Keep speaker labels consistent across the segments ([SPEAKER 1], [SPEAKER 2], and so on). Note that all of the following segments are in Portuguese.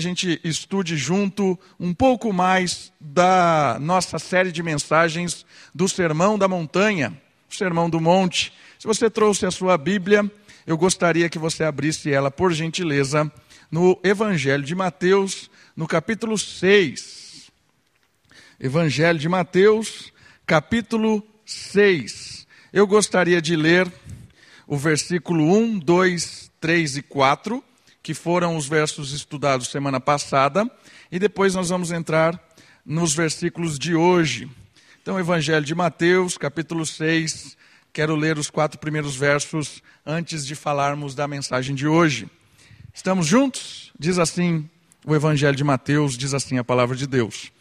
[SPEAKER 1] a gente estude junto um pouco mais da nossa série de mensagens do Sermão da Montanha, o Sermão do Monte. Se você trouxe a sua Bíblia, eu gostaria que você abrisse ela, por gentileza, no Evangelho de Mateus, no capítulo 6. Evangelho de Mateus, capítulo 6. Eu gostaria de ler o versículo 1, 2, 3 e 4 que foram os versos estudados semana passada, e depois nós vamos entrar nos versículos de hoje. Então, Evangelho de Mateus, capítulo 6, quero ler os quatro primeiros versos antes de falarmos da mensagem de hoje. Estamos juntos? Diz assim o Evangelho de Mateus, diz assim a palavra de Deus.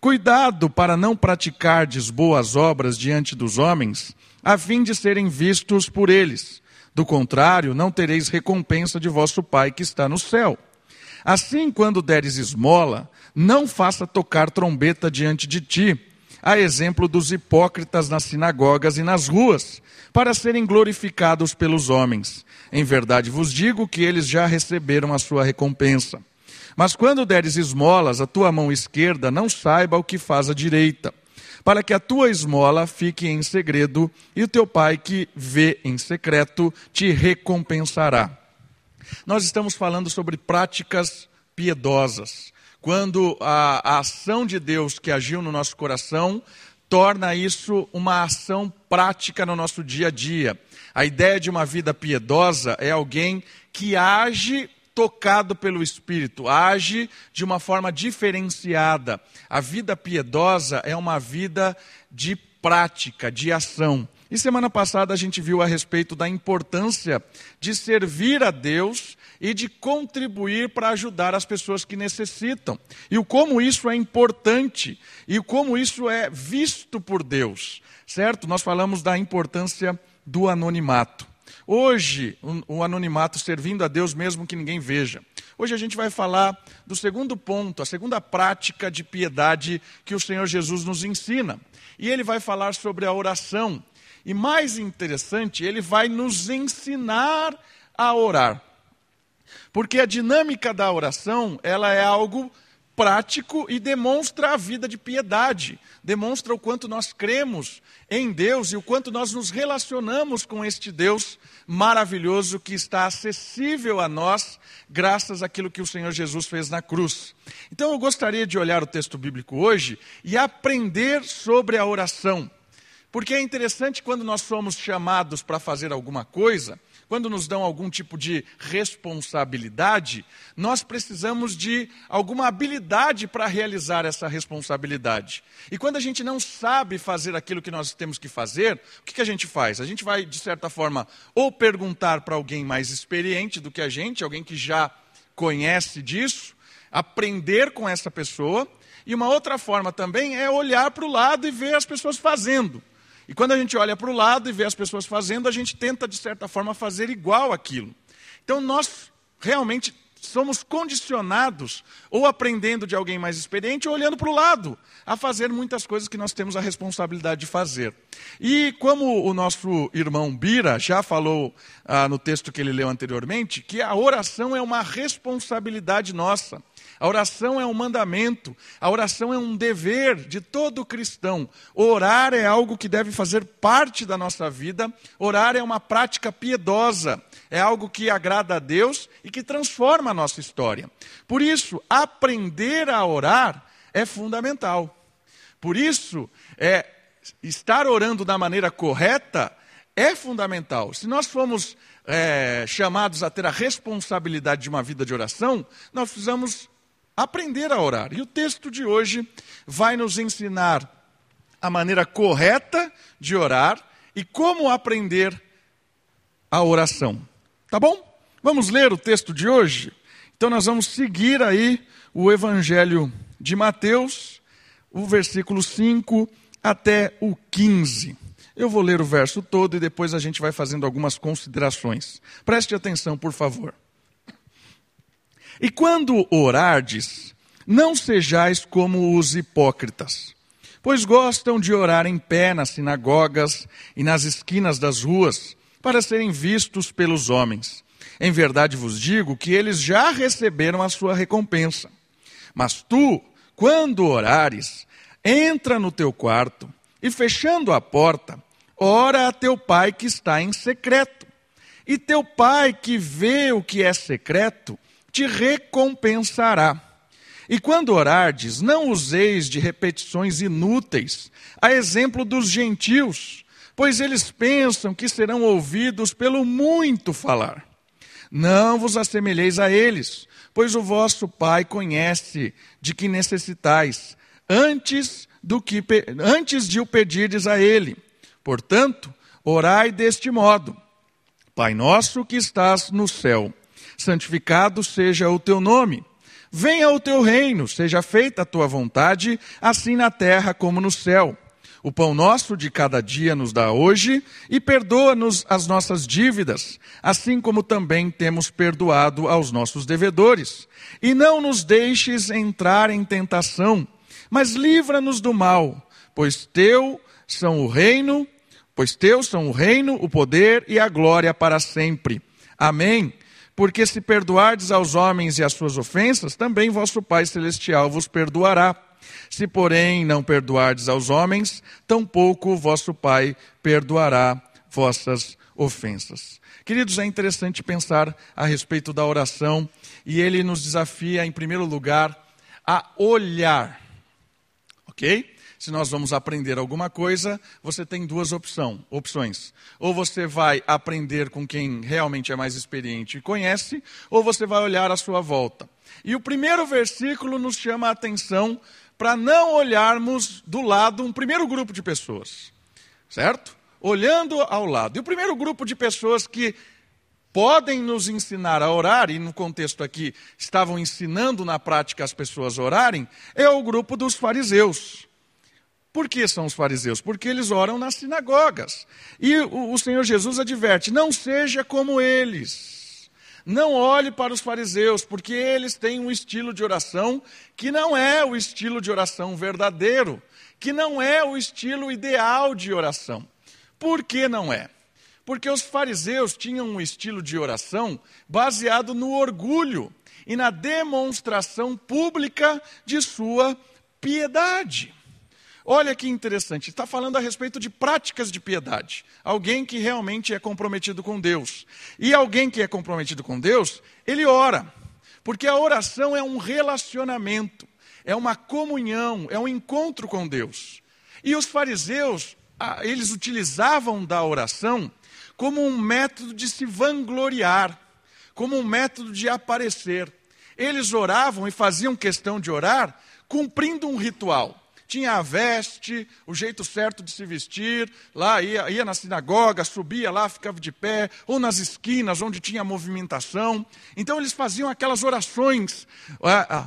[SPEAKER 1] Cuidado para não praticardes boas obras diante dos homens, a fim de serem vistos por eles. Do contrário, não tereis recompensa de vosso Pai que está no céu. Assim, quando deres esmola, não faça tocar trombeta diante de ti, a exemplo dos hipócritas nas sinagogas e nas ruas, para serem glorificados pelos homens. Em verdade vos digo que eles já receberam a sua recompensa. Mas quando deres esmolas, a tua mão esquerda não saiba o que faz a direita para que a tua esmola fique em segredo e o teu pai que vê em secreto te recompensará. Nós estamos falando sobre práticas piedosas. Quando a, a ação de Deus que agiu no nosso coração torna isso uma ação prática no nosso dia a dia. A ideia de uma vida piedosa é alguém que age tocado pelo Espírito, age de uma forma diferenciada. A vida piedosa é uma vida de prática, de ação. E semana passada a gente viu a respeito da importância de servir a Deus e de contribuir para ajudar as pessoas que necessitam. E o como isso é importante e o como isso é visto por Deus. Certo? Nós falamos da importância do anonimato. Hoje, o anonimato servindo a Deus mesmo que ninguém veja. Hoje a gente vai falar do segundo ponto, a segunda prática de piedade que o Senhor Jesus nos ensina. E ele vai falar sobre a oração. E mais interessante, ele vai nos ensinar a orar. Porque a dinâmica da oração, ela é algo prático e demonstra a vida de piedade, demonstra o quanto nós cremos em Deus e o quanto nós nos relacionamos com este Deus maravilhoso que está acessível a nós, graças àquilo que o Senhor Jesus fez na cruz. Então eu gostaria de olhar o texto bíblico hoje e aprender sobre a oração. Porque é interessante quando nós somos chamados para fazer alguma coisa, quando nos dão algum tipo de responsabilidade, nós precisamos de alguma habilidade para realizar essa responsabilidade. E quando a gente não sabe fazer aquilo que nós temos que fazer, o que, que a gente faz? A gente vai, de certa forma, ou perguntar para alguém mais experiente do que a gente, alguém que já conhece disso, aprender com essa pessoa. E uma outra forma também é olhar para o lado e ver as pessoas fazendo. E quando a gente olha para o lado e vê as pessoas fazendo, a gente tenta, de certa forma, fazer igual aquilo. Então, nós realmente somos condicionados, ou aprendendo de alguém mais experiente, ou olhando para o lado, a fazer muitas coisas que nós temos a responsabilidade de fazer. E como o nosso irmão Bira já falou ah, no texto que ele leu anteriormente, que a oração é uma responsabilidade nossa. A oração é um mandamento, a oração é um dever de todo cristão. Orar é algo que deve fazer parte da nossa vida, orar é uma prática piedosa, é algo que agrada a Deus e que transforma a nossa história. Por isso, aprender a orar é fundamental. Por isso, é, estar orando da maneira correta é fundamental. Se nós formos é, chamados a ter a responsabilidade de uma vida de oração, nós precisamos aprender a orar. E o texto de hoje vai nos ensinar a maneira correta de orar e como aprender a oração. Tá bom? Vamos ler o texto de hoje? Então nós vamos seguir aí o Evangelho de Mateus, o versículo 5 até o 15. Eu vou ler o verso todo e depois a gente vai fazendo algumas considerações. Preste atenção, por favor. E quando orardes, não sejais como os hipócritas, pois gostam de orar em pé nas sinagogas e nas esquinas das ruas, para serem vistos pelos homens. Em verdade vos digo que eles já receberam a sua recompensa. Mas tu, quando orares, entra no teu quarto e, fechando a porta, ora a teu pai que está em secreto. E teu pai que vê o que é secreto, te recompensará. E quando orardes, não useis de repetições inúteis, a exemplo dos gentios, pois eles pensam que serão ouvidos pelo muito falar. Não vos assemelheis a eles, pois o vosso Pai conhece de que necessitais, antes, do que, antes de o pedirdes a Ele. Portanto, orai deste modo: Pai nosso que estás no céu, santificado seja o teu nome. Venha o teu reino, seja feita a tua vontade, assim na terra como no céu. O pão nosso de cada dia nos dá hoje e perdoa-nos as nossas dívidas, assim como também temos perdoado aos nossos devedores. E não nos deixes entrar em tentação, mas livra-nos do mal, pois teu são o reino, pois teus são o reino, o poder e a glória para sempre. Amém. Porque se perdoardes aos homens e as suas ofensas, também vosso Pai celestial vos perdoará. Se, porém, não perdoardes aos homens, tampouco vosso Pai perdoará vossas ofensas. Queridos, é interessante pensar a respeito da oração e ele nos desafia, em primeiro lugar, a olhar. Ok? Se nós vamos aprender alguma coisa, você tem duas opção, opções. Ou você vai aprender com quem realmente é mais experiente e conhece, ou você vai olhar à sua volta. E o primeiro versículo nos chama a atenção para não olharmos do lado um primeiro grupo de pessoas, certo? Olhando ao lado. E o primeiro grupo de pessoas que podem nos ensinar a orar, e no contexto aqui estavam ensinando na prática as pessoas a orarem, é o grupo dos fariseus. Por que são os fariseus? Porque eles oram nas sinagogas. E o Senhor Jesus adverte: não seja como eles. Não olhe para os fariseus, porque eles têm um estilo de oração que não é o estilo de oração verdadeiro, que não é o estilo ideal de oração. Por que não é? Porque os fariseus tinham um estilo de oração baseado no orgulho e na demonstração pública de sua piedade. Olha que interessante, está falando a respeito de práticas de piedade. Alguém que realmente é comprometido com Deus. E alguém que é comprometido com Deus, ele ora. Porque a oração é um relacionamento, é uma comunhão, é um encontro com Deus. E os fariseus, eles utilizavam da oração como um método de se vangloriar, como um método de aparecer. Eles oravam e faziam questão de orar cumprindo um ritual tinha a veste, o jeito certo de se vestir, lá ia, ia na sinagoga, subia lá, ficava de pé, ou nas esquinas onde tinha movimentação. Então eles faziam aquelas orações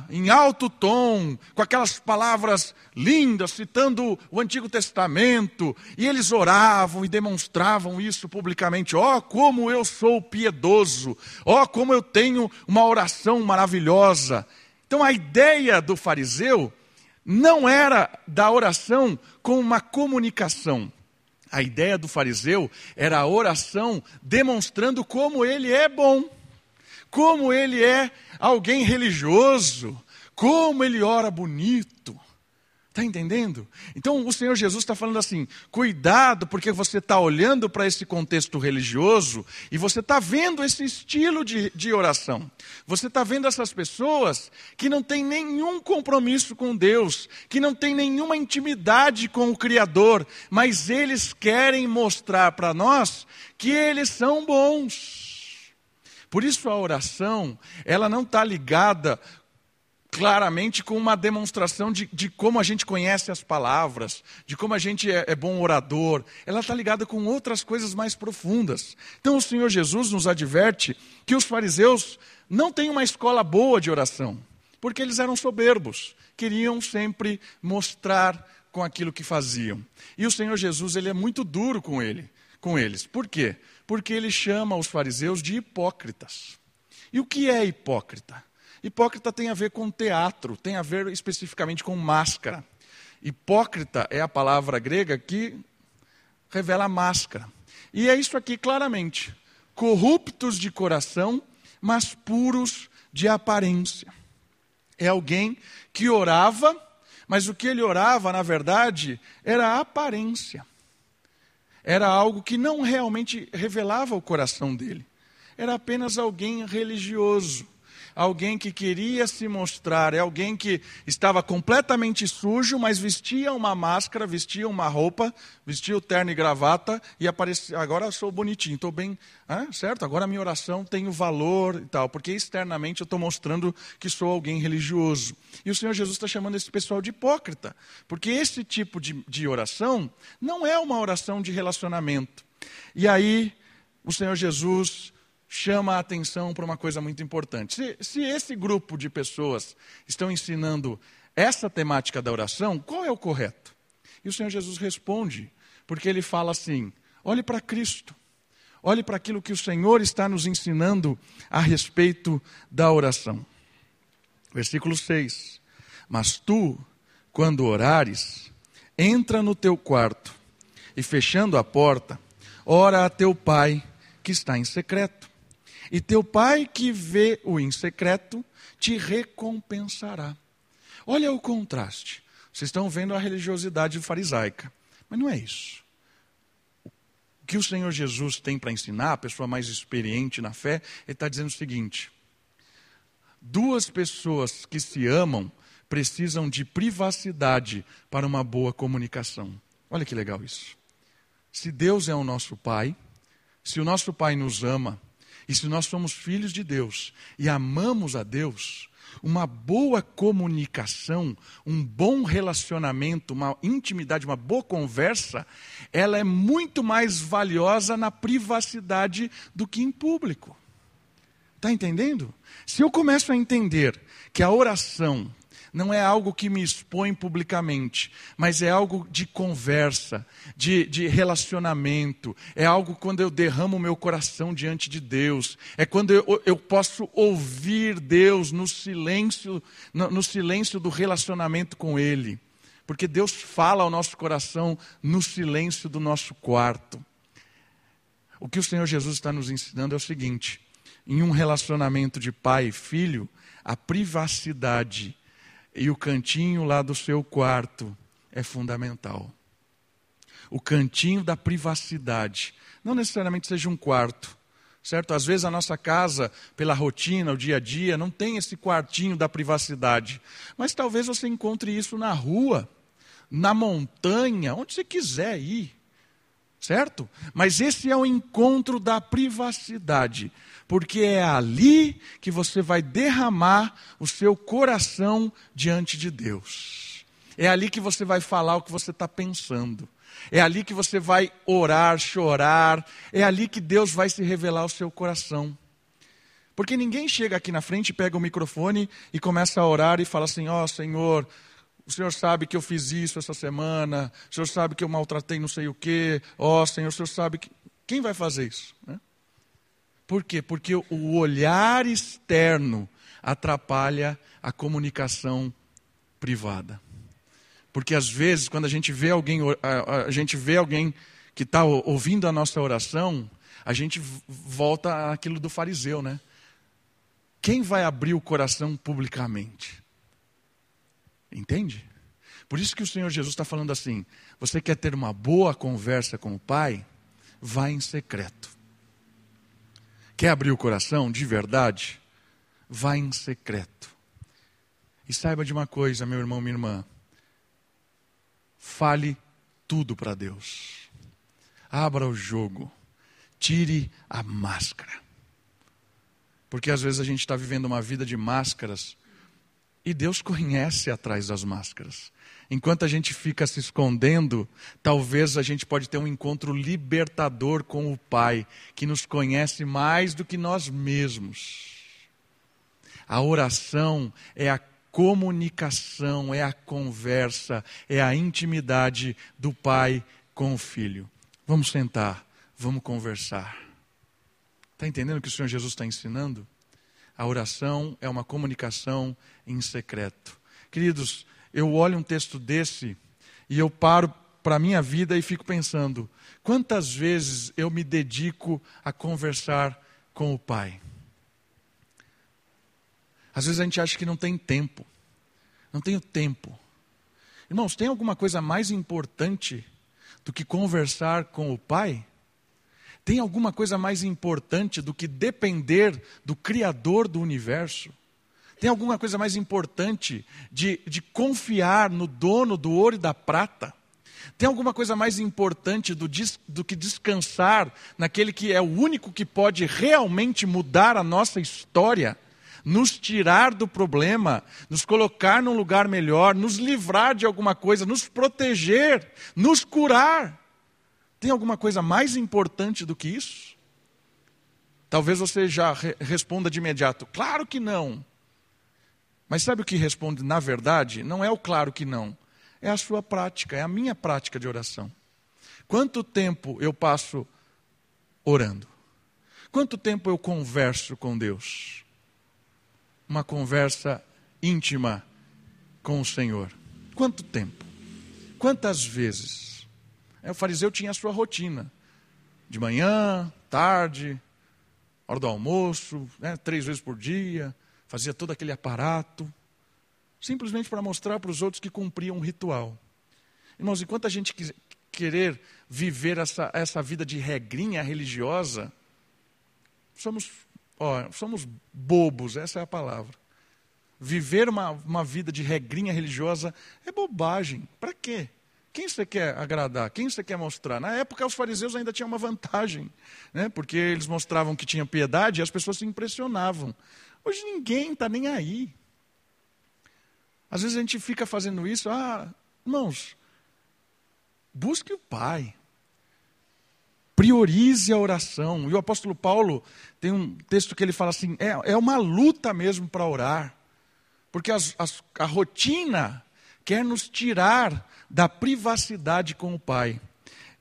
[SPEAKER 1] em alto tom, com aquelas palavras lindas, citando o Antigo Testamento, e eles oravam e demonstravam isso publicamente. Ó, oh, como eu sou piedoso! Ó, oh, como eu tenho uma oração maravilhosa! Então a ideia do fariseu não era da oração com uma comunicação. A ideia do fariseu era a oração demonstrando como ele é bom, como ele é alguém religioso, como ele ora bonito. Está entendendo? Então o Senhor Jesus está falando assim: cuidado, porque você está olhando para esse contexto religioso e você está vendo esse estilo de, de oração. Você está vendo essas pessoas que não têm nenhum compromisso com Deus, que não têm nenhuma intimidade com o Criador, mas eles querem mostrar para nós que eles são bons. Por isso a oração, ela não está ligada claramente com uma demonstração de, de, como a gente conhece as palavras, de como a gente é, é bom orador. Ela está ligada com outras coisas mais profundas. Então o Senhor Jesus nos adverte que os fariseus não têm uma escola boa de oração, porque eles eram soberbos, queriam sempre mostrar com aquilo que faziam. E o Senhor Jesus ele é muito duro com ele, com eles. Por quê? Porque ele chama os fariseus de hipócritas. E o que é hipócrita? Hipócrita tem a ver com teatro, tem a ver especificamente com máscara. Hipócrita é a palavra grega que revela máscara. E é isso aqui claramente. Corruptos de coração mas puros de aparência. É alguém que orava, mas o que ele orava, na verdade, era a aparência. Era algo que não realmente revelava o coração dele. Era apenas alguém religioso alguém que queria se mostrar, é alguém que estava completamente sujo, mas vestia uma máscara, vestia uma roupa, vestia o terno e gravata e aparecia, agora sou bonitinho, estou bem, ah, certo? Agora a minha oração tem o valor e tal, porque externamente eu estou mostrando que sou alguém religioso. E o Senhor Jesus está chamando esse pessoal de hipócrita, porque esse tipo de, de oração não é uma oração de relacionamento. E aí, o Senhor Jesus chama a atenção para uma coisa muito importante. Se, se, esse grupo de pessoas estão ensinando essa temática da oração, qual é o correto? E o Senhor Jesus responde, porque ele fala assim: olhe para Cristo, olhe para aquilo que o Senhor está nos ensinando a respeito da oração. Versículo 6: Mas tu, quando orares, entra no teu quarto e fechando a porta, ora a teu pai que está em secreto e teu pai que vê o em secreto te recompensará. Olha o contraste. Vocês estão vendo a religiosidade farisaica. Mas não é isso. O que o Senhor Jesus tem para ensinar, a pessoa mais experiente na fé, ele está dizendo o seguinte: duas pessoas que se amam precisam de privacidade para uma boa comunicação. Olha que legal isso. Se Deus é o nosso Pai, se o nosso Pai nos ama, e se nós somos filhos de Deus e amamos a Deus, uma boa comunicação, um bom relacionamento, uma intimidade, uma boa conversa, ela é muito mais valiosa na privacidade do que em público. Está entendendo? Se eu começo a entender que a oração não é algo que me expõe publicamente, mas é algo de conversa, de, de relacionamento, é algo quando eu derramo o meu coração diante de Deus, é quando eu, eu posso ouvir Deus no silêncio, no, no silêncio do relacionamento com Ele. Porque Deus fala ao nosso coração no silêncio do nosso quarto. O que o Senhor Jesus está nos ensinando é o seguinte: em um relacionamento de pai e filho, a privacidade e o cantinho lá do seu quarto é fundamental. O cantinho da privacidade. Não necessariamente seja um quarto, certo? Às vezes a nossa casa, pela rotina, o dia a dia, não tem esse quartinho da privacidade. Mas talvez você encontre isso na rua, na montanha, onde você quiser ir. Certo? Mas esse é o encontro da privacidade porque é ali que você vai derramar o seu coração diante de Deus. É ali que você vai falar o que você está pensando. É ali que você vai orar, chorar. É ali que Deus vai se revelar ao seu coração. Porque ninguém chega aqui na frente, pega o microfone e começa a orar e fala assim: Ó oh, Senhor, o Senhor sabe que eu fiz isso essa semana. O Senhor sabe que eu maltratei não sei o quê. Ó oh, Senhor, o Senhor sabe que. Quem vai fazer isso? Né? Por quê? Porque o olhar externo atrapalha a comunicação privada. Porque às vezes, quando a gente vê alguém, a, gente vê alguém que está ouvindo a nossa oração, a gente volta àquilo do fariseu, né? Quem vai abrir o coração publicamente? Entende? Por isso que o Senhor Jesus está falando assim: você quer ter uma boa conversa com o Pai? Vá em secreto. Quer abrir o coração de verdade? Vá em secreto. E saiba de uma coisa, meu irmão, minha irmã. Fale tudo para Deus. Abra o jogo. Tire a máscara. Porque às vezes a gente está vivendo uma vida de máscaras e Deus conhece atrás das máscaras. Enquanto a gente fica se escondendo, talvez a gente pode ter um encontro libertador com o Pai, que nos conhece mais do que nós mesmos. A oração é a comunicação, é a conversa, é a intimidade do Pai com o Filho. Vamos sentar, vamos conversar. Está entendendo o que o Senhor Jesus está ensinando? A oração é uma comunicação em secreto. Queridos, eu olho um texto desse e eu paro para a minha vida e fico pensando: quantas vezes eu me dedico a conversar com o Pai? Às vezes a gente acha que não tem tempo. Não tenho tempo. Irmãos, tem alguma coisa mais importante do que conversar com o Pai? Tem alguma coisa mais importante do que depender do Criador do universo? Tem alguma coisa mais importante de, de confiar no dono do ouro e da prata? Tem alguma coisa mais importante do, do, que descansar naquele que é o único que pode realmente mudar a nossa história, nos tirar do problema, nos colocar num lugar melhor, nos livrar de alguma coisa, nos proteger, nos curar? Tem alguma coisa mais importante do que isso? Talvez você já re responda de imediato: claro que não. Mas sabe o que responde na verdade? Não é o claro que não, é a sua prática, é a minha prática de oração. Quanto tempo eu passo orando? Quanto tempo eu converso com Deus? Uma conversa íntima com o Senhor. Quanto tempo? Quantas vezes? O fariseu tinha a sua rotina. De manhã, tarde, hora do almoço, né, três vezes por dia, fazia todo aquele aparato, simplesmente para mostrar para os outros que cumpria um ritual. Irmãos, enquanto a gente querer viver essa, essa vida de regrinha religiosa, somos, ó, somos bobos, essa é a palavra. Viver uma, uma vida de regrinha religiosa é bobagem. Para quê? Quem você quer agradar? Quem você quer mostrar? Na época, os fariseus ainda tinham uma vantagem, né? porque eles mostravam que tinham piedade e as pessoas se impressionavam. Hoje ninguém está nem aí. Às vezes a gente fica fazendo isso, ah, irmãos, busque o Pai. Priorize a oração. E o apóstolo Paulo tem um texto que ele fala assim: é, é uma luta mesmo para orar. Porque as, as, a rotina quer nos tirar da privacidade com o Pai.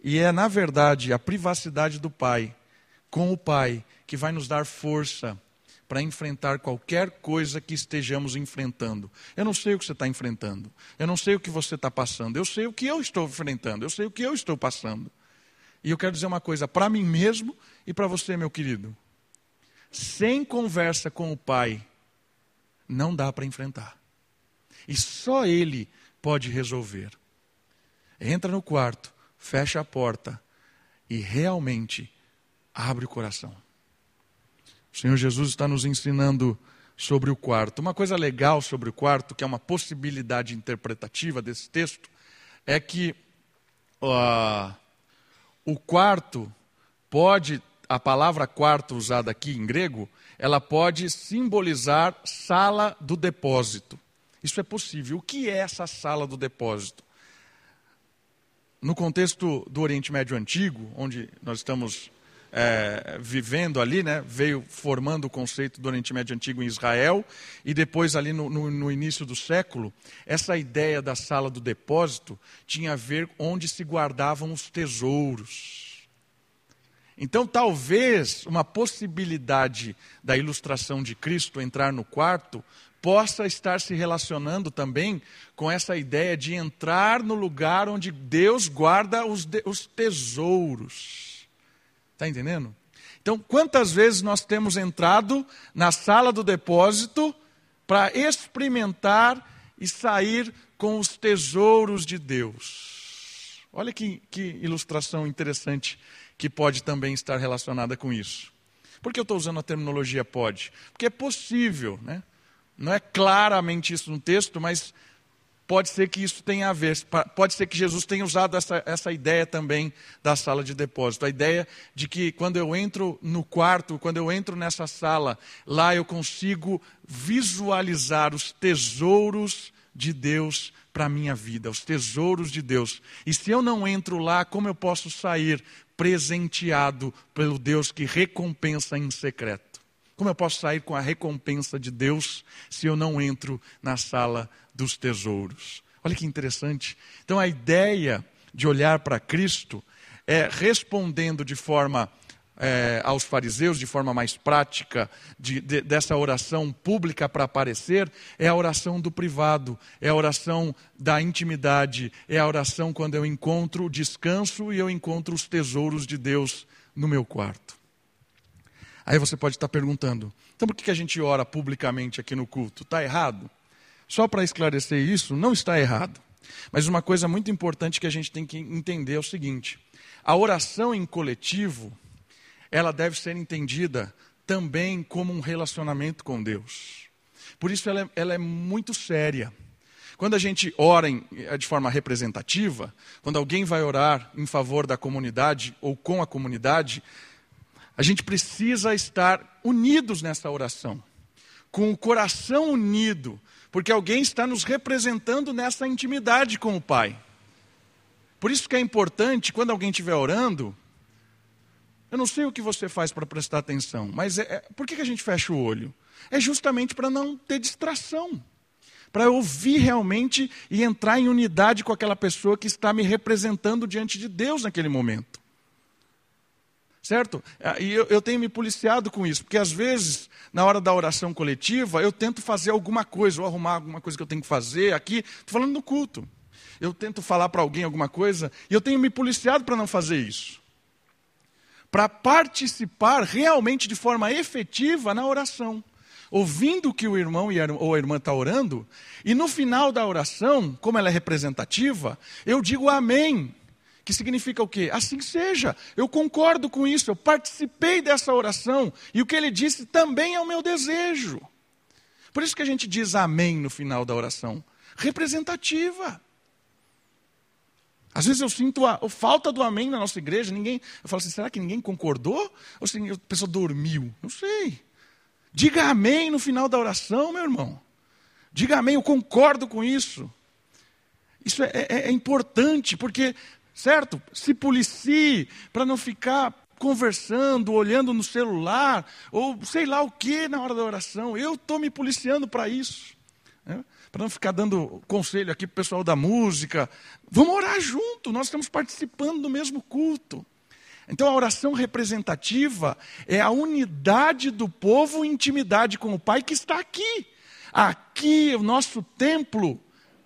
[SPEAKER 1] E é, na verdade, a privacidade do Pai com o Pai que vai nos dar força para enfrentar qualquer coisa que estejamos enfrentando. Eu não sei o que você está enfrentando, eu não sei o que você está passando, eu sei o que eu estou enfrentando, eu sei o que eu estou passando. E eu quero dizer uma coisa para mim mesmo e para você, meu querido. Sem conversa com o Pai, não dá para enfrentar. E só Ele pode resolver entra no quarto, fecha a porta e realmente abre o coração. O Senhor Jesus está nos ensinando sobre o quarto. Uma coisa legal sobre o quarto, que é uma possibilidade interpretativa desse texto, é que uh, o quarto pode, a palavra quarto usada aqui em grego, ela pode simbolizar sala do depósito. Isso é possível. O que é essa sala do depósito? no contexto do Oriente Médio Antigo, onde nós estamos é, vivendo ali, né, veio formando o conceito do Oriente Médio Antigo em Israel, e depois ali no, no, no, início do século, essa ideia da sala do depósito tinha a ver onde se guardavam os tesouros. Então, talvez uma possibilidade da ilustração de Cristo entrar no quarto possa estar se relacionando também com essa ideia de entrar no lugar onde Deus guarda os, de, os tesouros. Está entendendo? Então, quantas vezes nós temos entrado na sala do depósito para experimentar e sair com os tesouros de Deus? Olha que, que ilustração interessante que pode também estar relacionada com isso. Por que eu estou usando a terminologia pode? Porque é possível, né? Não é claramente isso no texto, mas pode ser que isso tenha a ver. Pode ser que Jesus tenha usado essa, essa ideia também da sala de depósito. A ideia de que quando eu entro no quarto, quando eu entro nessa sala, lá eu consigo visualizar os tesouros de Deus para a minha vida, os tesouros de Deus. E se eu não entro lá, como eu posso sair presenteado pelo Deus que recompensa em secreto? Como eu posso sair com a recompensa de Deus se eu não entro na sala dos tesouros? Olha que interessante. Então a ideia de olhar para Cristo é respondendo de forma é, aos fariseus, de forma mais prática, de, de, dessa oração pública para aparecer, é a oração do privado, é a oração da intimidade, é a oração quando eu encontro o descanso e eu encontro os tesouros de Deus no meu quarto. Aí você pode estar perguntando: então por que a gente ora publicamente aqui no culto? Está errado? Só para esclarecer isso, não está errado. Mas uma coisa muito importante que a gente tem que entender é o seguinte: a oração em coletivo, ela deve ser entendida também como um relacionamento com Deus. Por isso ela é, ela é muito séria. Quando a gente ora em, é de forma representativa, quando alguém vai orar em favor da comunidade ou com a comunidade, a gente precisa estar unidos nessa oração, com o coração unido, porque alguém está nos representando nessa intimidade com o Pai. Por isso que é importante, quando alguém estiver orando, eu não sei o que você faz para prestar atenção, mas é, é, por que, que a gente fecha o olho? É justamente para não ter distração, para ouvir realmente e entrar em unidade com aquela pessoa que está me representando diante de Deus naquele momento. Certo? Ah, e eu, eu tenho me policiado com isso, porque às vezes, na hora da oração coletiva, eu tento fazer alguma coisa, ou arrumar alguma coisa que eu tenho que fazer aqui. Estou falando no culto. Eu tento falar para alguém alguma coisa, e eu tenho me policiado para não fazer isso. Para participar realmente de forma efetiva na oração ouvindo o que o irmão ou a irmã está orando, e no final da oração, como ela é representativa, eu digo amém. Que significa o quê? Assim seja, eu concordo com isso, eu participei dessa oração, e o que ele disse também é o meu desejo. Por isso que a gente diz amém no final da oração. Representativa. Às vezes eu sinto a, a, falta do amém na nossa igreja, ninguém. Eu falo assim, será que ninguém concordou? Ou se a pessoa dormiu? Não sei. Diga amém no final da oração, meu irmão. Diga amém, eu concordo com isso. Isso é, é, é importante, porque certo? Se policie para não ficar conversando, olhando no celular, ou sei lá o que na hora da oração. Eu estou me policiando para isso. Né? Para não ficar dando conselho aqui para o pessoal da música. Vamos orar junto, nós estamos participando do mesmo culto. Então a oração representativa é a unidade do povo, intimidade com o Pai que está aqui. Aqui o nosso templo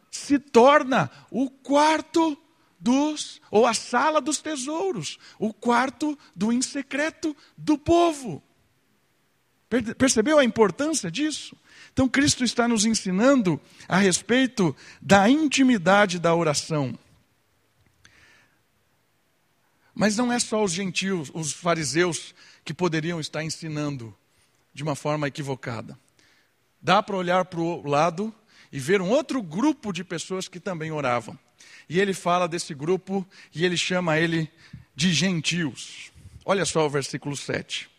[SPEAKER 1] se torna o quarto dos, ou a sala dos tesouros, o quarto do insecreto do povo. Percebeu a importância disso? Então, Cristo está nos ensinando a respeito da intimidade da oração. Mas não é só os gentios, os fariseus, que poderiam estar ensinando de uma forma equivocada. Dá para olhar para o lado e ver um outro grupo de pessoas que também oravam. E ele fala desse grupo e ele chama ele de gentios. Olha só o versículo 7.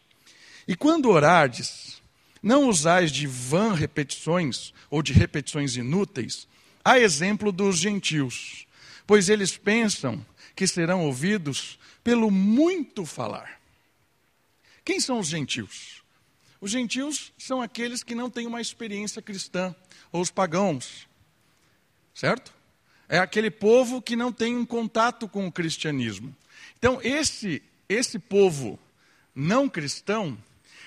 [SPEAKER 1] E quando orardes, não usais de vã repetições ou de repetições inúteis, a exemplo dos gentios, pois eles pensam que serão ouvidos pelo muito falar. Quem são os gentios? Os gentios são aqueles que não têm uma experiência cristã, ou os pagãos, certo? É aquele povo que não tem um contato com o cristianismo. Então, esse, esse povo não cristão,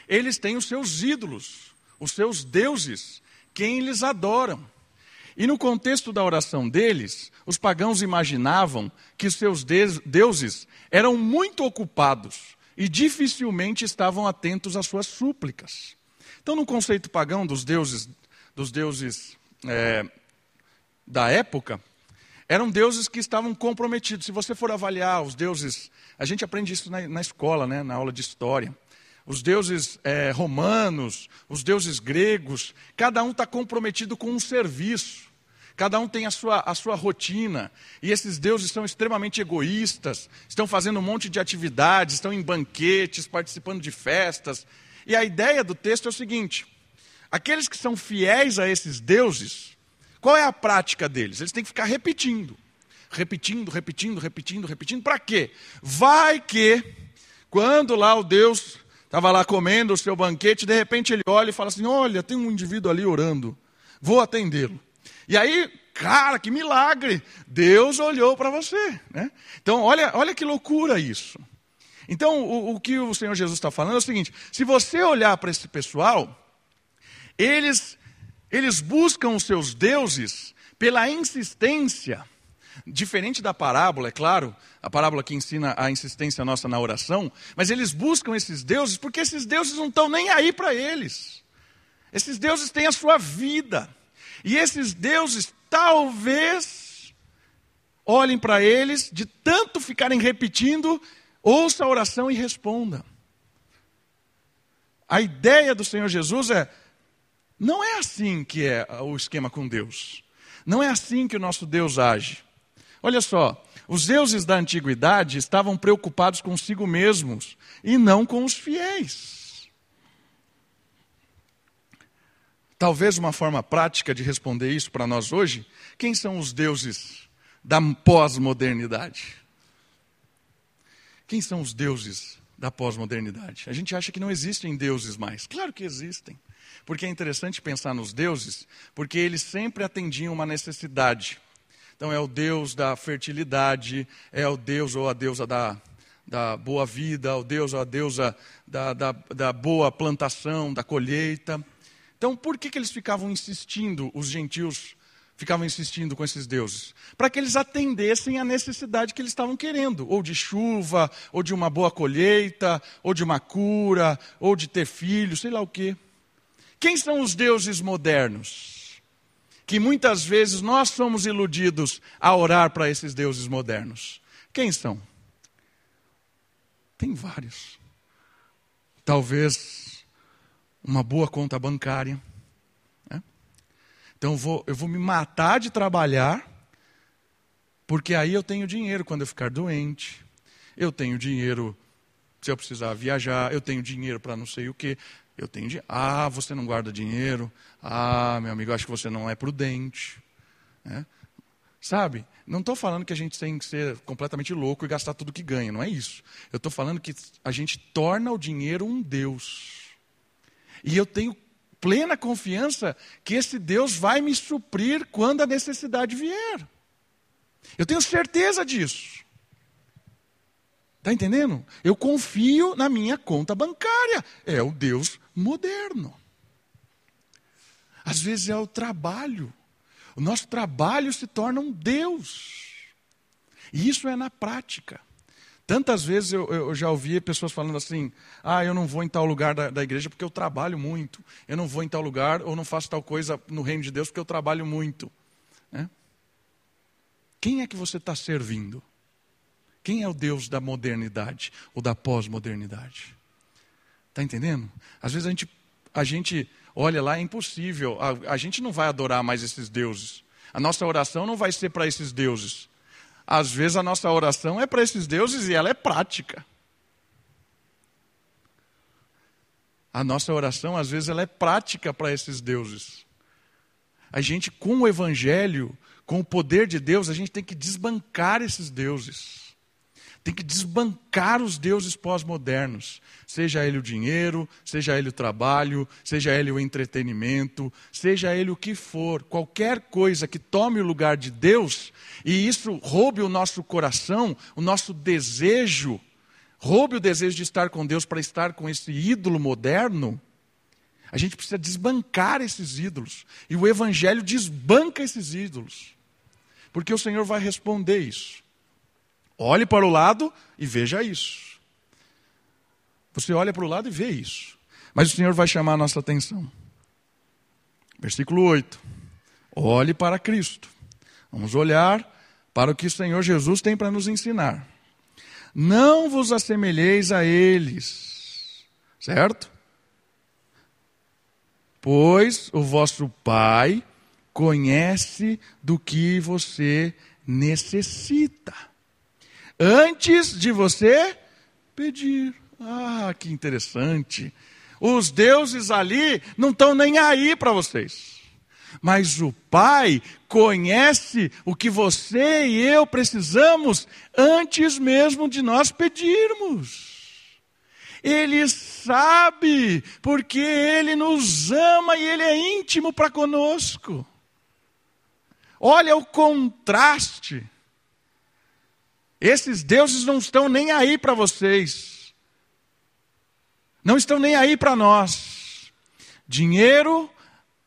[SPEAKER 1] eles têm os seus ídolos, os seus deuses, quem eles adoram. E no contexto da oração deles, os pagãos imaginavam que os seus deuses eram muito ocupados e dificilmente estavam atentos às suas súplicas. Então, no conceito pagão dos deuses, dos deuses é, da época, eram deuses que estavam comprometidos. Se você for avaliar os deuses, a gente aprende isso na, na escola, né, na aula de história. Os deuses é, romanos, os deuses gregos, cada um está comprometido com um serviço. Cada um tem a sua, a sua rotina. E esses deuses são extremamente egoístas, estão fazendo um monte de atividades, estão em banquetes, participando de festas. E a ideia do texto é o seguinte: aqueles que são fiéis a esses deuses, qual é a prática deles? Eles têm que ficar repetindo. Repetindo, repetindo, repetindo, repetindo. Para quê? Vai que, quando lá o Deus estava lá comendo o seu banquete, de repente ele olha e fala assim: Olha, tem um indivíduo ali orando, vou atendê-lo. E aí, cara, que milagre! Deus olhou para você. Né? Então, olha, olha que loucura isso. Então, o, o que o Senhor Jesus está falando é o seguinte: se você olhar para esse pessoal, eles eles buscam os seus deuses pela insistência, Diferente da parábola, é claro, a parábola que ensina a insistência nossa na oração, mas eles buscam esses deuses porque esses deuses não estão nem aí para eles. Esses deuses têm a sua vida. E esses deuses talvez olhem para eles, de tanto ficarem repetindo, ouça a oração e responda. A ideia do Senhor Jesus é: não é assim que é o esquema com Deus. Não é assim que o nosso Deus age. Olha só, os deuses da antiguidade estavam preocupados consigo mesmos e não com os fiéis. Talvez uma forma prática de responder isso para nós hoje: quem são os deuses da pós-modernidade? Quem são os deuses da pós-modernidade. A gente acha que não existem deuses mais. Claro que existem. Porque é interessante pensar nos deuses, porque eles sempre atendiam uma necessidade. Então é o Deus da fertilidade, é o Deus ou a deusa da, da boa vida, o Deus ou a deusa da, da, da boa plantação, da colheita. Então por que, que eles ficavam insistindo, os gentios ficavam insistindo com esses deuses? Para que eles atendessem à necessidade que eles estavam querendo, ou de chuva, ou de uma boa colheita, ou de uma cura, ou de ter filhos, sei lá o quê. Quem são os deuses modernos? Que muitas vezes nós somos iludidos a orar para esses deuses modernos. Quem são? Tem vários. Talvez uma boa conta bancária então eu vou, eu vou me matar de trabalhar, porque aí eu tenho dinheiro quando eu ficar doente. Eu tenho dinheiro se eu precisar viajar, eu tenho dinheiro para não sei o quê. Eu tenho dinheiro. Ah, você não guarda dinheiro. Ah, meu amigo, acho que você não é prudente. É? Sabe? Não estou falando que a gente tem que ser completamente louco e gastar tudo que ganha, não é isso. Eu estou falando que a gente torna o dinheiro um Deus. E eu tenho plena confiança que esse Deus vai me suprir quando a necessidade vier. Eu tenho certeza disso. Está entendendo? Eu confio na minha conta bancária. É o Deus moderno. Às vezes é o trabalho. O nosso trabalho se torna um Deus. E isso é na prática. Tantas vezes eu, eu, já ouvi pessoas falando assim: ah, eu não vou em tal lugar da, da, igreja porque eu trabalho muito. Eu não vou em tal lugar ou não faço tal coisa no reino de Deus porque eu trabalho muito. Né? Quem é que você está servindo? Quem é o Deus da modernidade ou da pós-modernidade? Está entendendo? Às vezes a gente, a gente olha lá, é impossível. A, a gente não vai adorar mais esses deuses. A nossa oração não vai ser para esses deuses. Às vezes a nossa oração é para esses deuses e ela é prática. A nossa oração, às vezes, ela é prática para esses deuses. A gente, com o Evangelho, com o poder de Deus, a gente tem que desbancar esses deuses. Tem que desbancar os deuses pós-modernos. Seja ele o dinheiro, seja ele o trabalho, seja ele o entretenimento, seja ele o que for. Qualquer coisa que tome o lugar de Deus e isso roube o nosso coração, o nosso desejo, roube o desejo de estar com Deus para estar com esse ídolo moderno. A gente precisa desbancar esses ídolos. E o Evangelho desbanca esses ídolos. Porque o Senhor vai responder isso. Olhe para o lado e veja isso. Você olha para o lado e vê isso. Mas o Senhor vai chamar a nossa atenção. Versículo 8. Olhe para Cristo. Vamos olhar para o que o Senhor Jesus tem para nos ensinar. Não vos assemelheis a eles, certo? Pois o vosso Pai conhece do que você necessita antes de você pedir. Ah, que interessante. Os deuses ali não estão nem aí para vocês. Mas o Pai conhece o que você e eu precisamos antes mesmo de nós pedirmos. Ele sabe, porque Ele nos ama e Ele é íntimo para conosco. Olha o contraste. Esses deuses não estão nem aí para vocês. Não estão nem aí para nós. Dinheiro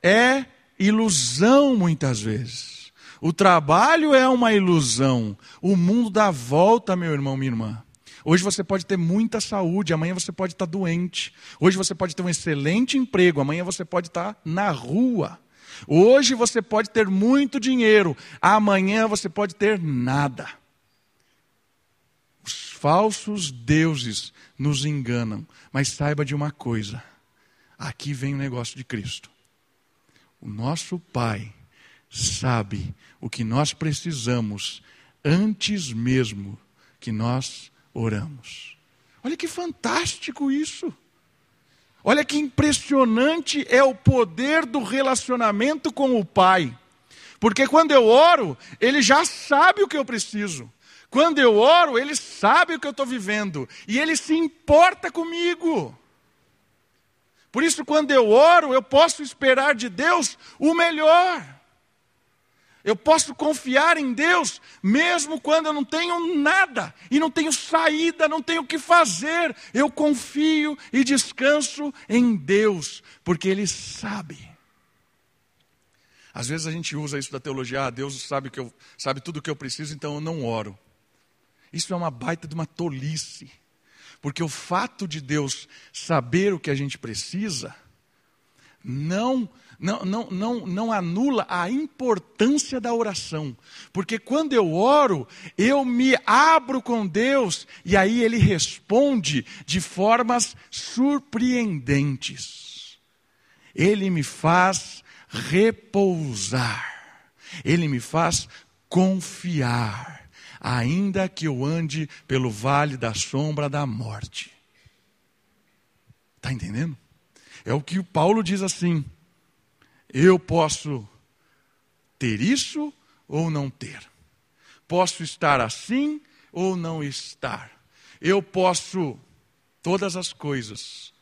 [SPEAKER 1] é ilusão muitas vezes. O trabalho é uma ilusão. O mundo dá volta, meu irmão, minha irmã. Hoje você pode ter muita saúde, amanhã você pode estar doente. Hoje você pode ter um excelente emprego, amanhã você pode estar na rua. Hoje você pode ter muito dinheiro, amanhã você pode ter nada. Os falsos deuses nos enganam, mas saiba de uma coisa: aqui vem o negócio de Cristo. O nosso Pai sabe o que nós precisamos antes mesmo que nós oramos. Olha que fantástico isso. Olha que impressionante é o poder do relacionamento com o Pai. Porque quando eu oro, Ele já sabe o que eu preciso. Quando eu oro, Ele sabe o que eu estou vivendo. E Ele se importa comigo. Por isso, quando eu oro, eu posso esperar de Deus o melhor. Eu posso confiar em Deus, mesmo quando eu não tenho nada e não tenho saída, não tenho o que fazer. Eu confio e descanso em Deus, porque Ele sabe. Às vezes a gente usa isso da teologia, ah, Deus sabe, que eu, sabe tudo o que eu preciso, então eu não oro. Isso é uma baita de uma tolice, porque o fato de Deus saber o que a gente precisa, não não, não, não, não anula a importância da oração. Porque quando eu oro, eu me abro com Deus e aí Ele responde de formas surpreendentes. Ele me faz repousar. Ele me faz confiar, ainda que eu ande pelo vale da sombra da morte. Está entendendo? É o que o Paulo diz assim: eu posso ter isso ou não ter. Posso estar assim ou não estar. Eu posso todas as coisas,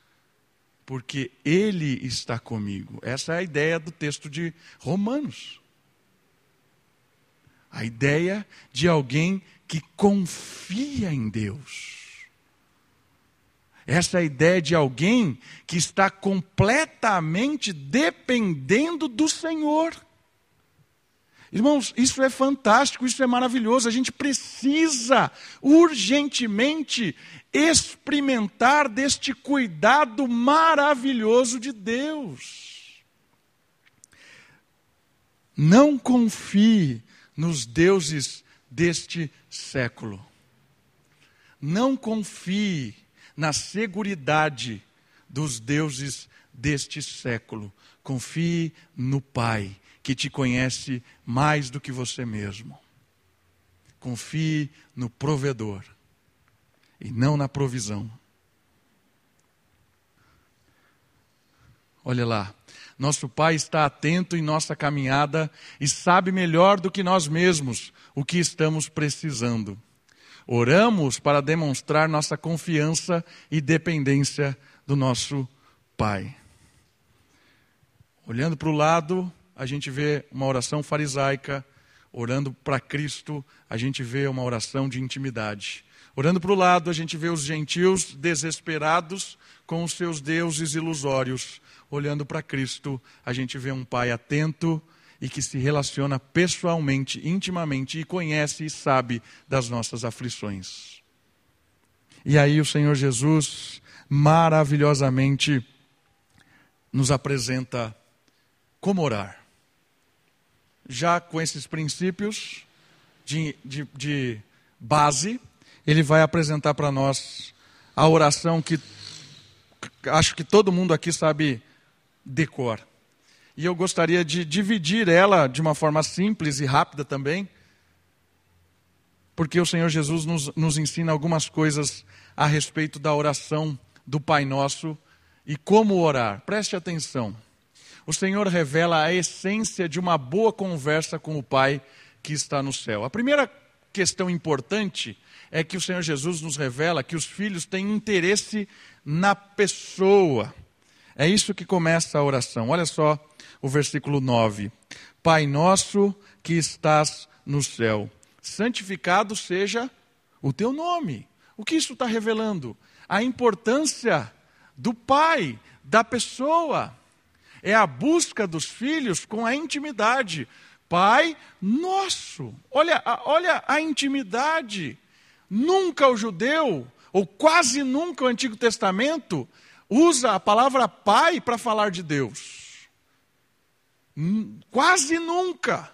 [SPEAKER 1] porque Ele está comigo. Essa é a ideia do texto de Romanos. A ideia de alguém que confia em Deus. Essa é a ideia de alguém que está completamente dependendo do Senhor. Irmãos, isso é fantástico, isso é maravilhoso. A gente precisa urgentemente experimentar deste cuidado maravilhoso de Deus. Não confie nos deuses deste século. Não confie na seguridade dos deuses deste século. Confie no Pai, que te conhece mais do que você mesmo. Confie no provedor e não na provisão. Olha lá, nosso Pai está atento em nossa caminhada e sabe melhor do que nós mesmos o que estamos precisando. Oramos para demonstrar nossa confiança e dependência do nosso Pai. Olhando para o lado, a gente vê uma oração farisaica. Orando para Cristo, a gente vê uma oração de intimidade. Orando para o lado, a gente vê os gentios desesperados com os seus deuses ilusórios. Olhando para Cristo, a gente vê um pai atento e que se relaciona pessoalmente, intimamente e conhece e sabe das nossas aflições. E aí o Senhor Jesus maravilhosamente nos apresenta como orar. Já com esses princípios de, de, de base, ele vai apresentar para nós a oração que acho que todo mundo aqui sabe decor e eu gostaria de dividir ela de uma forma simples e rápida também, porque o Senhor Jesus nos, nos ensina algumas coisas a respeito da oração do Pai Nosso e como orar. Preste atenção. O Senhor revela a essência de uma boa conversa com o Pai que está no céu. A primeira questão importante é que o Senhor Jesus nos revela que os filhos têm interesse na pessoa. É isso que começa a oração. Olha só o versículo 9: Pai nosso que estás no céu, santificado seja o teu nome. O que isso está revelando? A importância do pai, da pessoa. É a busca dos filhos com a intimidade. Pai nosso. Olha, olha a intimidade. Nunca o judeu, ou quase nunca o Antigo Testamento, usa a palavra Pai para falar de Deus. Quase nunca.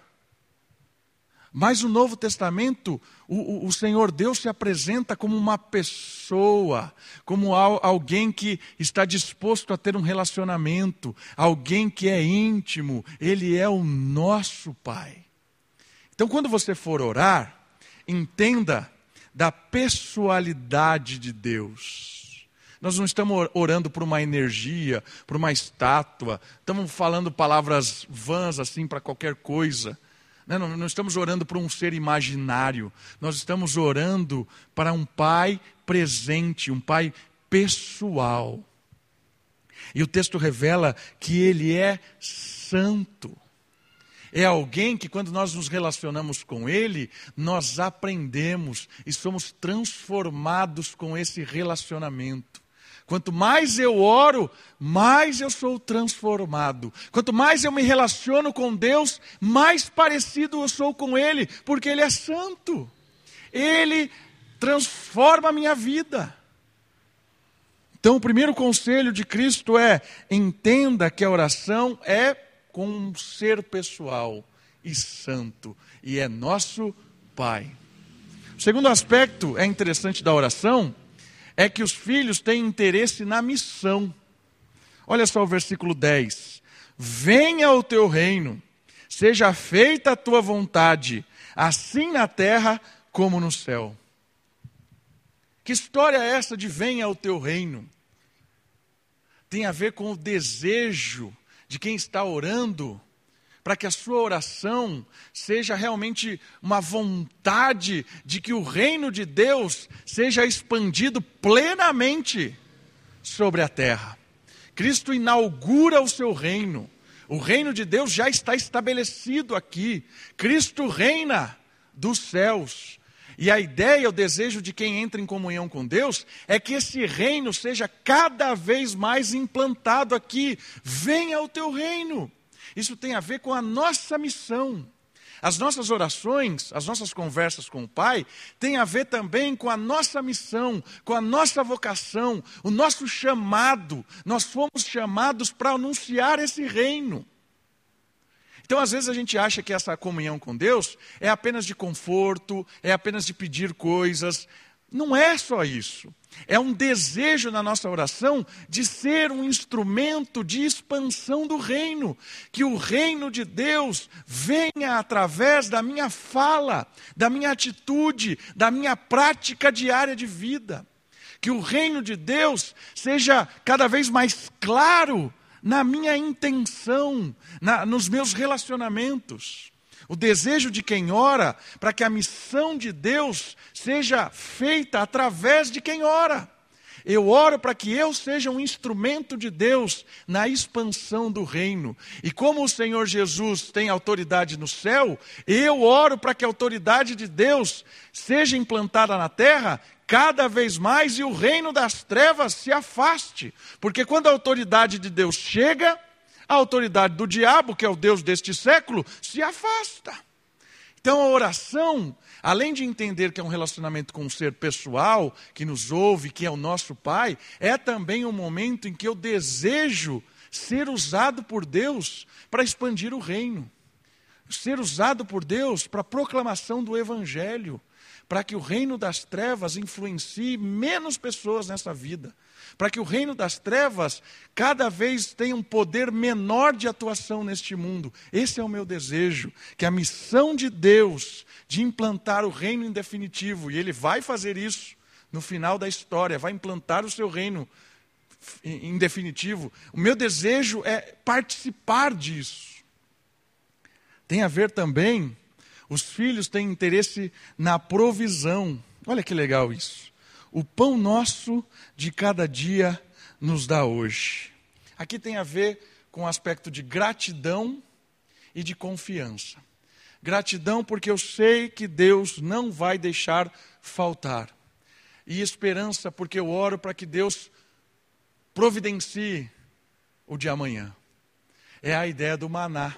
[SPEAKER 1] Mas o Novo Testamento, o, o, Senhor Deus se apresenta como uma pessoa, como alguém que está disposto a ter um relacionamento, alguém que é íntimo, Ele é o nosso Pai. Então, quando você for orar, entenda da pessoalidade de Deus. Nós não estamos orando por uma energia, por uma estátua, estamos falando palavras vãs assim para qualquer coisa. Né? Não, não estamos orando para um ser imaginário, nós estamos orando para um Pai presente, um Pai pessoal. E o texto revela que Ele é santo. É alguém que, quando nós nos relacionamos com Ele, nós aprendemos e somos transformados com esse relacionamento. Quanto mais eu oro, mais eu sou transformado. Quanto mais eu me relaciono com Deus, mais parecido eu sou com Ele, porque Ele é santo. Ele transforma a minha vida. Então, o primeiro conselho de Cristo é: entenda que a oração é com um ser pessoal e santo, e é nosso Pai. O segundo aspecto é interessante da oração é que os filhos têm interesse na missão. Olha só o versículo 10: Venha o teu reino, seja feita a tua vontade, assim na terra como no céu. Que história é essa de venha o teu reino? Tem a ver com o desejo de quem está orando para que a sua oração seja realmente uma vontade de que o reino de Deus seja expandido plenamente sobre a terra. Cristo inaugura o seu reino. O reino de Deus já está estabelecido aqui. Cristo reina dos céus. E a ideia, o desejo de quem entra em comunhão com Deus é que esse reino seja cada vez mais implantado aqui. Venha o teu reino. Isso tem a ver com a nossa missão. As nossas orações, as nossas conversas com o Pai, têm a ver também com a nossa missão, com a nossa vocação, o nosso chamado. Nós fomos chamados para anunciar esse reino. Então, às vezes, a gente acha que essa comunhão com Deus é apenas de conforto, é apenas de pedir coisas. Não é só isso. É um desejo na nossa oração de ser um instrumento de expansão do reino. Que o reino de Deus venha através da minha fala, da minha atitude, da minha prática diária de vida. Que o reino de Deus seja cada vez mais claro na minha intenção, na, nos meus relacionamentos. O desejo de quem ora para que a missão de Deus seja feita através de quem ora. Eu oro para que eu seja um instrumento de Deus na expansão do reino. E como o Senhor Jesus tem autoridade no céu, eu oro para que a autoridade de Deus seja implantada na terra cada vez mais e o reino das trevas se afaste. Porque quando a autoridade de Deus chega, a autoridade do diabo, que é o Deus deste século, se afasta. Então a oração, além de entender que é um relacionamento com um ser pessoal, que nos ouve, que é o nosso Pai, é também um momento em que eu desejo ser usado por Deus para expandir o reino. Ser usado por Deus para a proclamação do Evangelho, para que o reino das trevas influencie menos pessoas nessa vida para que o reino das trevas cada vez tenha um poder menor de atuação neste mundo. Esse é o meu desejo, que a missão de Deus de implantar o reino em definitivo, e ele vai fazer isso no final da história, vai implantar o seu reino em definitivo. O meu desejo é participar disso. Tem a ver também, os filhos têm interesse na provisão. Olha que legal isso. O pão nosso de cada dia nos dá hoje. Aqui tem a ver com o aspecto de gratidão e de confiança. Gratidão porque eu sei que Deus não vai deixar faltar. E esperança porque eu oro para que Deus providencie o de amanhã. É a ideia do maná.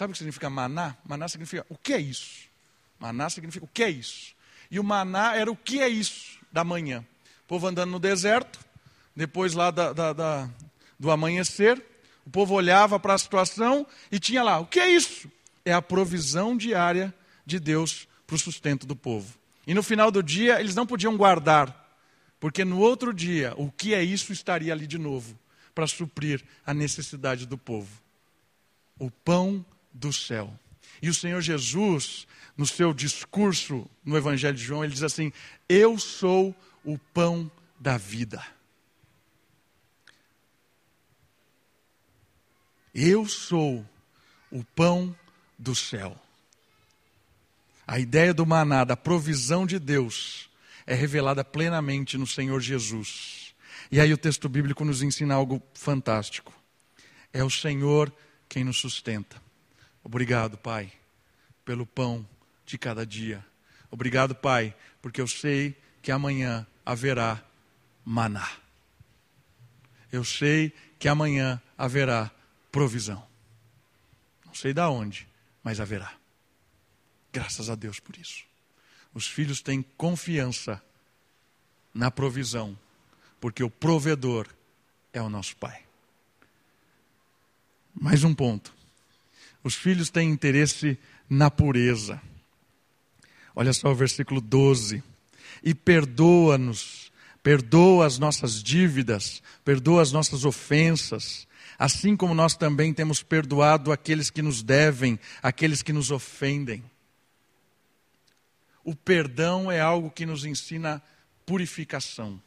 [SPEAKER 1] Sabe o que significa maná? Maná significa o que é isso? Maná significa o que é isso? E o maná era o que é isso da manhã. O povo andando no deserto, depois lá da, da, da, do amanhecer, o povo olhava para a situação e tinha lá: o que é isso? É a provisão diária de Deus para o sustento do povo. E no final do dia, eles não podiam guardar, porque no outro dia, o que é isso estaria ali de novo, para suprir a necessidade do povo. O pão do céu. E o Senhor Jesus, no seu discurso no Evangelho de João, ele diz assim: Eu sou o pão da vida. Eu sou o pão do céu. A ideia do maná, da provisão de Deus, é revelada plenamente no Senhor Jesus. E aí o texto bíblico nos ensina algo fantástico. É o Senhor quem nos sustenta. Obrigado, Pai, pelo pão de cada dia. Obrigado, Pai, porque eu sei que amanhã haverá maná. Eu sei que amanhã haverá provisão. Não sei da onde, mas haverá. Graças a Deus por isso. Os filhos têm confiança na provisão, porque o provedor é o nosso Pai. Mais um ponto. Os filhos têm interesse na pureza. Olha só o versículo 12. E perdoa-nos, perdoa as nossas dívidas, perdoa as nossas ofensas, assim como nós também temos perdoado aqueles que nos devem, aqueles que nos ofendem. O perdão é algo que nos ensina purificação.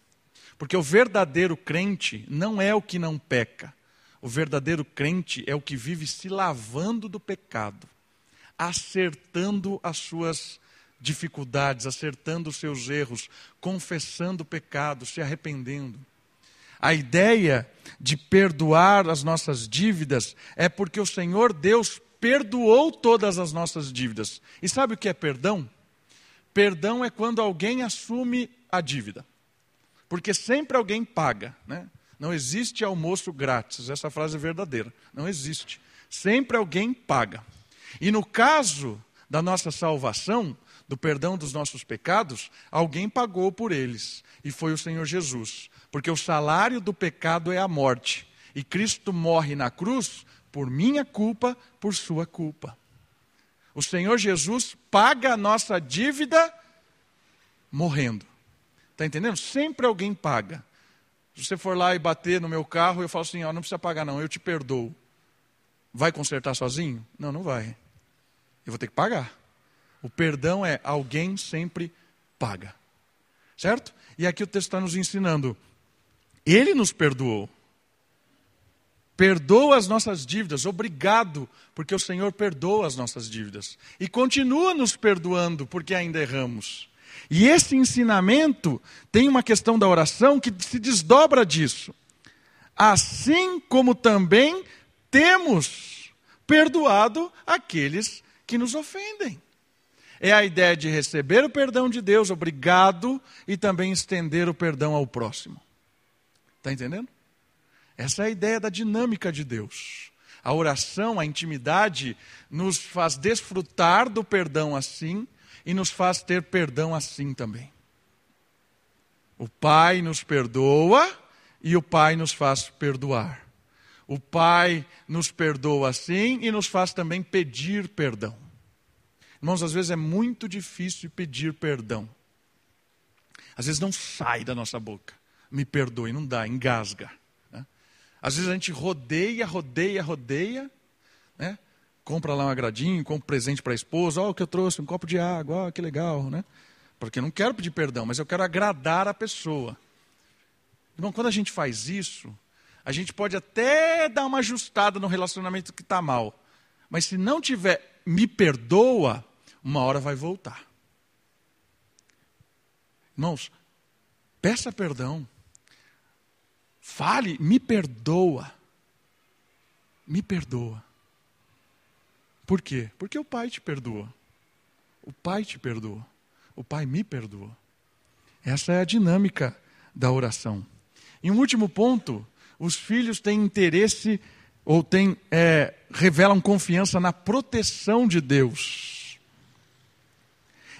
[SPEAKER 1] Porque o verdadeiro crente não é o que não peca. O verdadeiro crente é o que vive se lavando do pecado, acertando as suas dificuldades, acertando os seus erros, confessando o pecado, se arrependendo. A ideia de perdoar as nossas dívidas é porque o Senhor Deus perdoou todas as nossas dívidas. E sabe o que é perdão? Perdão é quando alguém assume a dívida. Porque sempre alguém paga, né? Não existe almoço grátis. Essa frase é verdadeira. Não existe. Sempre alguém paga. E no caso da nossa salvação, do perdão dos nossos pecados, alguém pagou por eles. E foi o Senhor Jesus. Porque o salário do pecado é a morte. E Cristo morre na cruz por minha culpa, por sua culpa. O Senhor Jesus paga a nossa dívida morrendo. Está entendendo? Sempre alguém paga. Se você for lá e bater no meu carro, eu falo assim: ó, não precisa pagar, não, eu te perdoo. Vai consertar sozinho? Não, não vai. Eu vou ter que pagar. O perdão é alguém sempre paga. Certo? E aqui o texto está nos ensinando. Ele nos perdoou. Perdoa as nossas dívidas, obrigado, porque o Senhor perdoa as nossas dívidas. E continua nos perdoando, porque ainda erramos. E esse ensinamento tem uma questão da oração que se desdobra disso. Assim como também temos perdoado aqueles que nos ofendem. É a ideia de receber o perdão de Deus, obrigado, e também estender o perdão ao próximo. Está entendendo? Essa é a ideia da dinâmica de Deus. A oração, a intimidade, nos faz desfrutar do perdão assim e nos faz ter perdão assim também. O Pai nos perdoa e o Pai nos faz perdoar. O Pai nos perdoa assim e nos faz também pedir perdão. Irmãos, às vezes é muito difícil pedir perdão. Às vezes não sai da nossa boca. Me perdoe, não dá, engasga. Né? Às vezes a gente rodeia, rodeia, rodeia, né? Compra lá um agradinho, compra um presente para a esposa, oh, o que eu trouxe, um copo de água, oh, que legal, né? Porque eu não quero pedir perdão, mas eu quero agradar a pessoa. Irmão, quando a gente faz isso, a gente pode até dar uma ajustada no relacionamento que está mal. Mas se não tiver me perdoa, uma hora vai voltar. Irmãos, peça perdão. Fale, me perdoa. Me perdoa. Por quê? Porque o Pai te perdoa. O Pai te perdoa. O Pai me perdoa. Essa é a dinâmica da oração. E um último ponto: os filhos têm interesse ou tem, é, revelam confiança na proteção de Deus.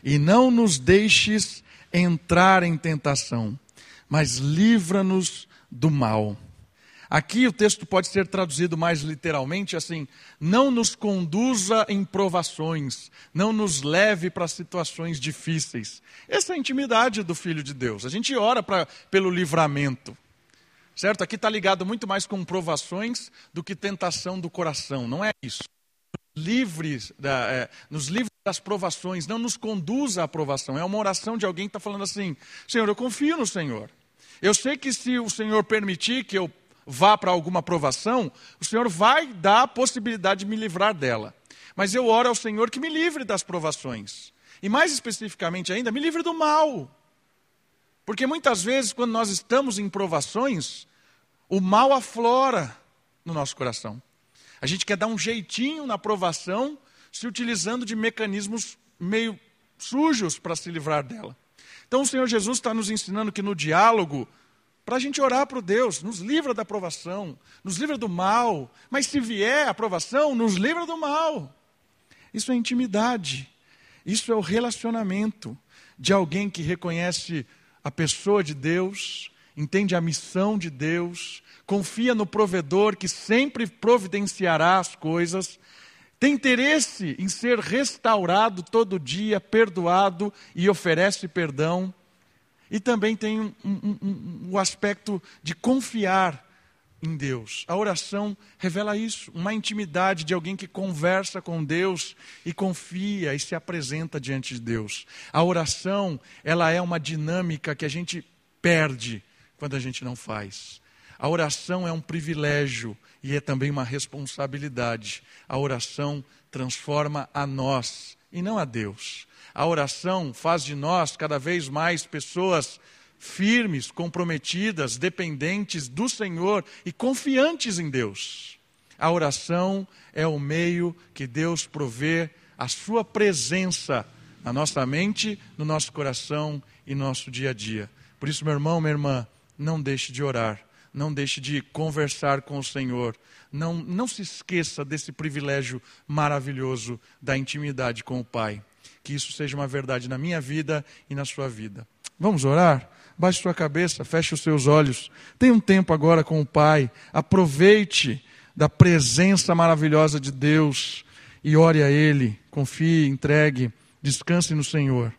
[SPEAKER 1] E não nos deixes entrar em tentação, mas livra-nos do mal. Aqui o texto pode ser traduzido mais literalmente assim: não nos conduza em provações, não nos leve para situações difíceis. Essa é a intimidade do Filho de Deus. A gente ora pra, pelo livramento. Certo? Aqui está ligado muito mais com provações do que tentação do coração. Não é isso. Livres, da, é, nos livres das provações, não nos conduza à provação. É uma oração de alguém que está falando assim: Senhor, eu confio no Senhor. Eu sei que se o Senhor permitir que eu vá para alguma provação, o Senhor vai dar a possibilidade de me livrar dela. Mas eu oro ao Senhor que me livre das provações. E mais especificamente ainda, me livre do mal. Porque muitas vezes, quando nós estamos em provações, o mal aflora no nosso coração. A gente quer dar um jeitinho na provação, se utilizando de mecanismos meio sujos para se livrar dela. Então o Senhor Jesus está nos ensinando que no diálogo, para a gente orar para o Deus, nos livra da provação, nos livra do mal, mas se vier a provação, nos livra do mal. Isso é intimidade, isso é o relacionamento de alguém que reconhece a pessoa de Deus, entende a missão de Deus, confia no provedor que sempre providenciará as coisas, tem interesse em ser restaurado todo dia, perdoado e oferece perdão. E também tem um, um, um, um aspecto de confiar em Deus. A oração revela isso, uma intimidade de alguém que conversa com Deus e confia e se apresenta diante de Deus. A oração, ela é uma dinâmica que a gente perde quando a gente não faz. A oração é um privilégio e é também uma responsabilidade. A oração transforma a nós e não a Deus. A oração faz de nós cada vez mais pessoas firmes, comprometidas, dependentes do Senhor e confiantes em Deus. A oração é o meio que Deus provê a sua presença na nossa mente, no nosso coração e no nosso dia a dia. Por isso, meu irmão, minha irmã, não deixe de orar, não deixe de conversar com o Senhor. Não, não se esqueça desse privilégio maravilhoso da intimidade com o Pai. Que isso seja uma verdade na minha vida e na sua vida. Vamos orar? Baixe sua cabeça, feche os seus olhos. Tenha um tempo agora com o Pai. Aproveite da presença maravilhosa de Deus e ore a Ele. Confie, entregue, descanse no Senhor.